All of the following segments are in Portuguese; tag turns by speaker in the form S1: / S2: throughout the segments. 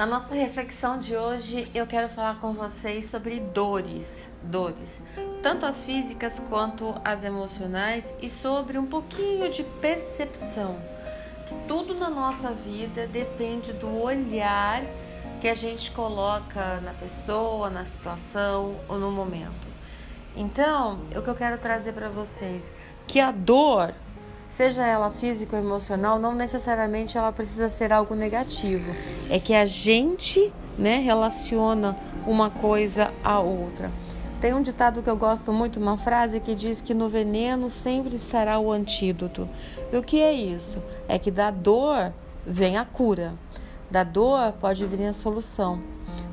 S1: Na nossa reflexão de hoje, eu quero falar com vocês sobre dores, dores, tanto as físicas quanto as emocionais e sobre um pouquinho de percepção. Que tudo na nossa vida depende do olhar que a gente coloca na pessoa, na situação ou no momento. Então, o que eu quero trazer para vocês, que a dor seja ela física ou emocional, não necessariamente ela precisa ser algo negativo. É que a gente, né, relaciona uma coisa à outra. Tem um ditado que eu gosto muito, uma frase que diz que no veneno sempre estará o antídoto. E o que é isso? É que da dor vem a cura. Da dor pode vir a solução.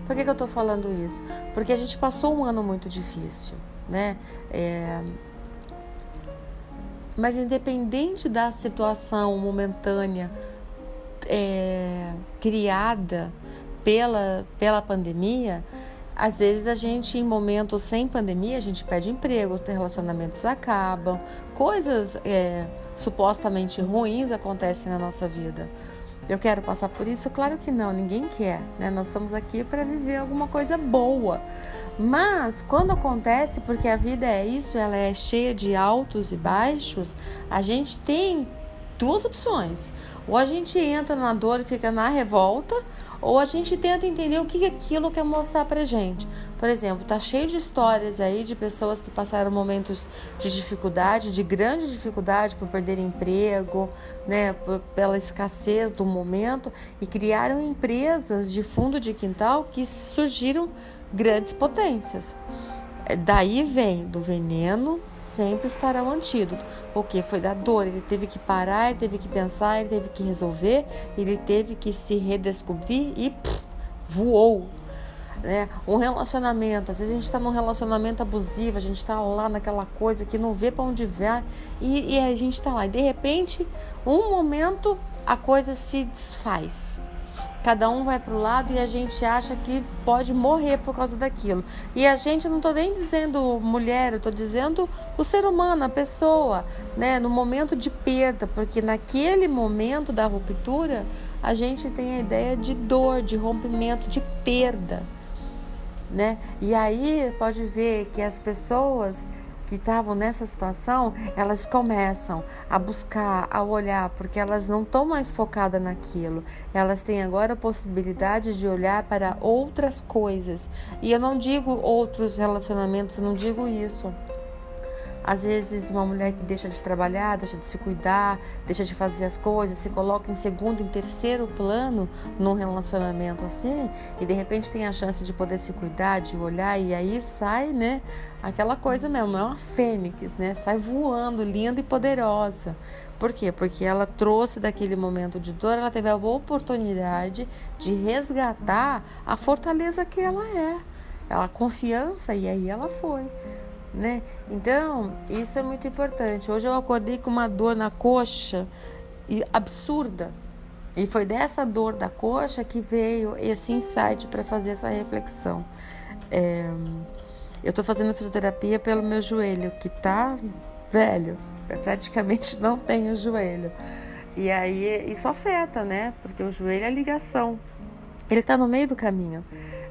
S1: Por que, que eu estou falando isso? Porque a gente passou um ano muito difícil, né? É, mas independente da situação momentânea é, criada pela, pela pandemia, às vezes a gente, em momentos sem pandemia, a gente perde emprego, relacionamentos acabam, coisas é, supostamente ruins acontecem na nossa vida. Eu quero passar por isso? Claro que não, ninguém quer, né? Nós estamos aqui para viver alguma coisa boa. Mas quando acontece, porque a vida é isso, ela é cheia de altos e baixos, a gente tem duas opções. Ou a gente entra na dor e fica na revolta, ou a gente tenta entender o que aquilo quer mostrar pra gente. Por exemplo, tá cheio de histórias aí de pessoas que passaram momentos de dificuldade, de grande dificuldade por perder emprego, né, por, pela escassez do momento e criaram empresas de fundo de quintal que surgiram grandes potências. Daí vem do veneno sempre estará o antídoto, porque foi da dor, ele teve que parar, ele teve que pensar, ele teve que resolver, ele teve que se redescobrir e pff, voou. Né? Um relacionamento, às vezes a gente está num relacionamento abusivo, a gente está lá naquela coisa que não vê para onde vai e, e a gente está lá. E de repente, um momento, a coisa se desfaz. Cada um vai para o lado e a gente acha que pode morrer por causa daquilo. E a gente, não estou nem dizendo mulher, eu estou dizendo o ser humano, a pessoa, né? No momento de perda, porque naquele momento da ruptura, a gente tem a ideia de dor, de rompimento, de perda, né? E aí pode ver que as pessoas que estavam nessa situação, elas começam a buscar, a olhar, porque elas não estão mais focadas naquilo. Elas têm agora a possibilidade de olhar para outras coisas. E eu não digo outros relacionamentos, não digo isso. Às vezes, uma mulher que deixa de trabalhar, deixa de se cuidar, deixa de fazer as coisas, se coloca em segundo, em terceiro plano num relacionamento assim, e de repente tem a chance de poder se cuidar, de olhar, e aí sai, né? Aquela coisa mesmo, é uma fênix, né? Sai voando, linda e poderosa. Por quê? Porque ela trouxe daquele momento de dor, ela teve a oportunidade de resgatar a fortaleza que ela é, a confiança, e aí ela foi né? Então, isso é muito importante. Hoje eu acordei com uma dor na coxa e absurda. E foi dessa dor da coxa que veio esse insight para fazer essa reflexão. É, eu estou fazendo fisioterapia pelo meu joelho, que tá velho, praticamente não tem o joelho. E aí isso afeta, né? Porque o joelho é ligação. Ele está no meio do caminho.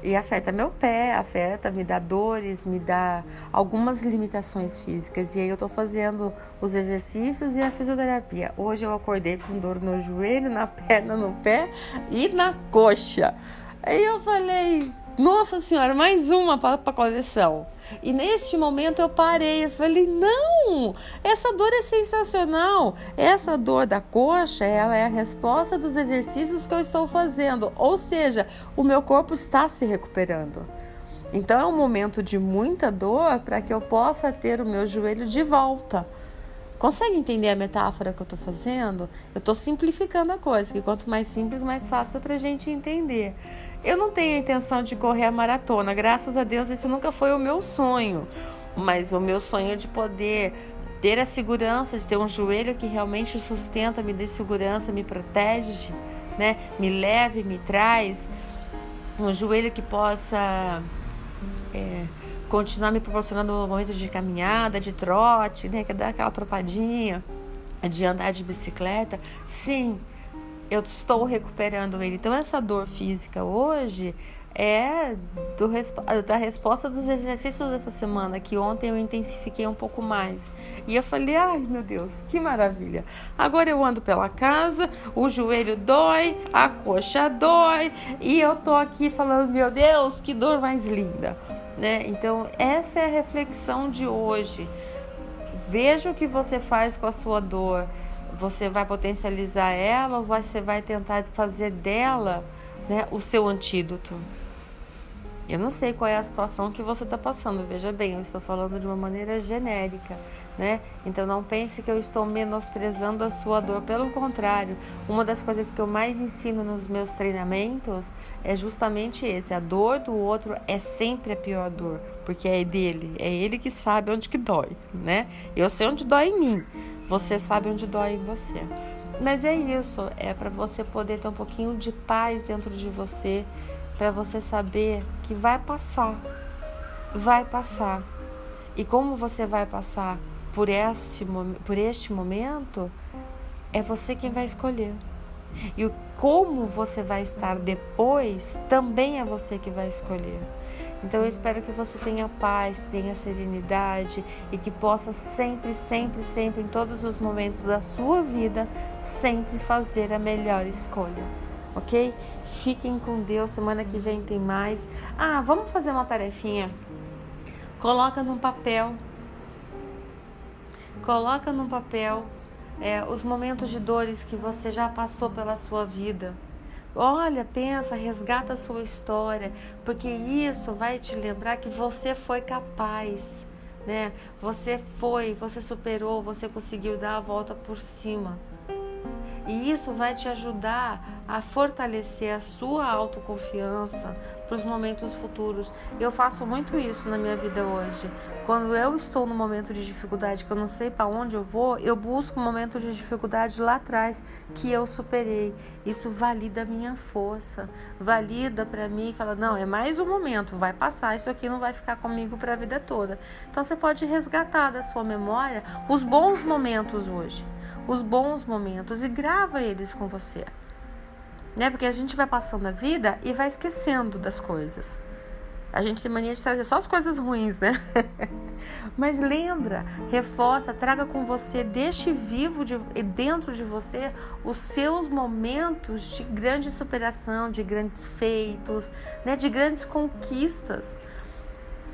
S1: E afeta meu pé, afeta, me dá dores, me dá algumas limitações físicas. E aí eu tô fazendo os exercícios e a fisioterapia. Hoje eu acordei com dor no joelho, na perna, no pé e na coxa. Aí eu falei, nossa senhora, mais uma para a coleção. E neste momento eu parei, eu falei, não, essa dor é sensacional. Essa dor da coxa, ela é a resposta dos exercícios que eu estou fazendo. Ou seja, o meu corpo está se recuperando. Então é um momento de muita dor para que eu possa ter o meu joelho de volta. Consegue entender a metáfora que eu estou fazendo? Eu estou simplificando a coisa, que quanto mais simples, mais fácil para a gente entender. Eu não tenho a intenção de correr a maratona, graças a Deus, esse nunca foi o meu sonho. Mas o meu sonho é de poder ter a segurança, de ter um joelho que realmente sustenta, me dê segurança, me protege, né? me leve, me traz. Um joelho que possa. É, continuar me proporcionando momentos de caminhada, de trote, né? Que dá aquela trotadinha, de andar de bicicleta. Sim, eu estou recuperando ele. Então, essa dor física hoje é do, da resposta dos exercícios dessa semana, que ontem eu intensifiquei um pouco mais. E eu falei, ai meu Deus, que maravilha. Agora eu ando pela casa, o joelho dói, a coxa dói, e eu tô aqui falando, meu Deus, que dor mais linda. Né? Então, essa é a reflexão de hoje. Veja o que você faz com a sua dor. Você vai potencializar ela ou você vai tentar fazer dela né, o seu antídoto? Eu não sei qual é a situação que você está passando. Veja bem, eu estou falando de uma maneira genérica, né? Então não pense que eu estou menosprezando a sua dor. Pelo contrário, uma das coisas que eu mais ensino nos meus treinamentos é justamente esse: a dor do outro é sempre a pior dor, porque é dele, é ele que sabe onde que dói, né? Eu sei onde dói em mim, você sabe onde dói em você. Mas é isso, é para você poder ter um pouquinho de paz dentro de você para você saber que vai passar. Vai passar. E como você vai passar por este, por este momento, é você quem vai escolher. E como você vai estar depois também é você que vai escolher. Então eu espero que você tenha paz, tenha serenidade e que possa sempre, sempre, sempre, em todos os momentos da sua vida, sempre fazer a melhor escolha ok? Fiquem com Deus, semana que vem tem mais. Ah, vamos fazer uma tarefinha. Coloca num papel. Coloca num papel é, os momentos de dores que você já passou pela sua vida. Olha, pensa, resgata a sua história, porque isso vai te lembrar que você foi capaz, né? Você foi, você superou, você conseguiu dar a volta por cima. E isso vai te ajudar a fortalecer a sua autoconfiança para os momentos futuros. Eu faço muito isso na minha vida hoje. Quando eu estou no momento de dificuldade, que eu não sei para onde eu vou, eu busco um momento de dificuldade lá atrás que eu superei. Isso valida a minha força, valida para mim fala: não, é mais um momento, vai passar, isso aqui não vai ficar comigo para a vida toda. Então você pode resgatar da sua memória os bons momentos hoje os bons momentos e grava eles com você. Né? Porque a gente vai passando a vida e vai esquecendo das coisas. A gente tem mania de trazer só as coisas ruins, né? Mas lembra, reforça, traga com você, deixe vivo de, dentro de você os seus momentos de grande superação, de grandes feitos, né? de grandes conquistas.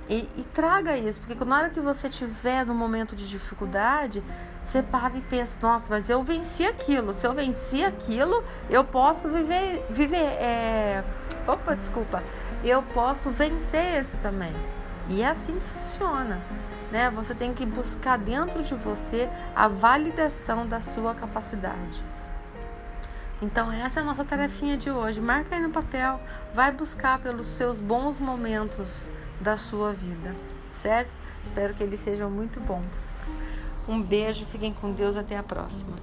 S1: E, e traga isso, porque na hora que você tiver no momento de dificuldade, você para e pensa, nossa, mas eu venci aquilo. Se eu venci aquilo, eu posso viver, viver, é... opa, desculpa, eu posso vencer esse também. E é assim que funciona, né? Você tem que buscar dentro de você a validação da sua capacidade. Então essa é a nossa tarefinha de hoje. Marca aí no papel, vai buscar pelos seus bons momentos da sua vida, certo? Espero que eles sejam muito bons. Um beijo, fiquem com Deus, até a próxima.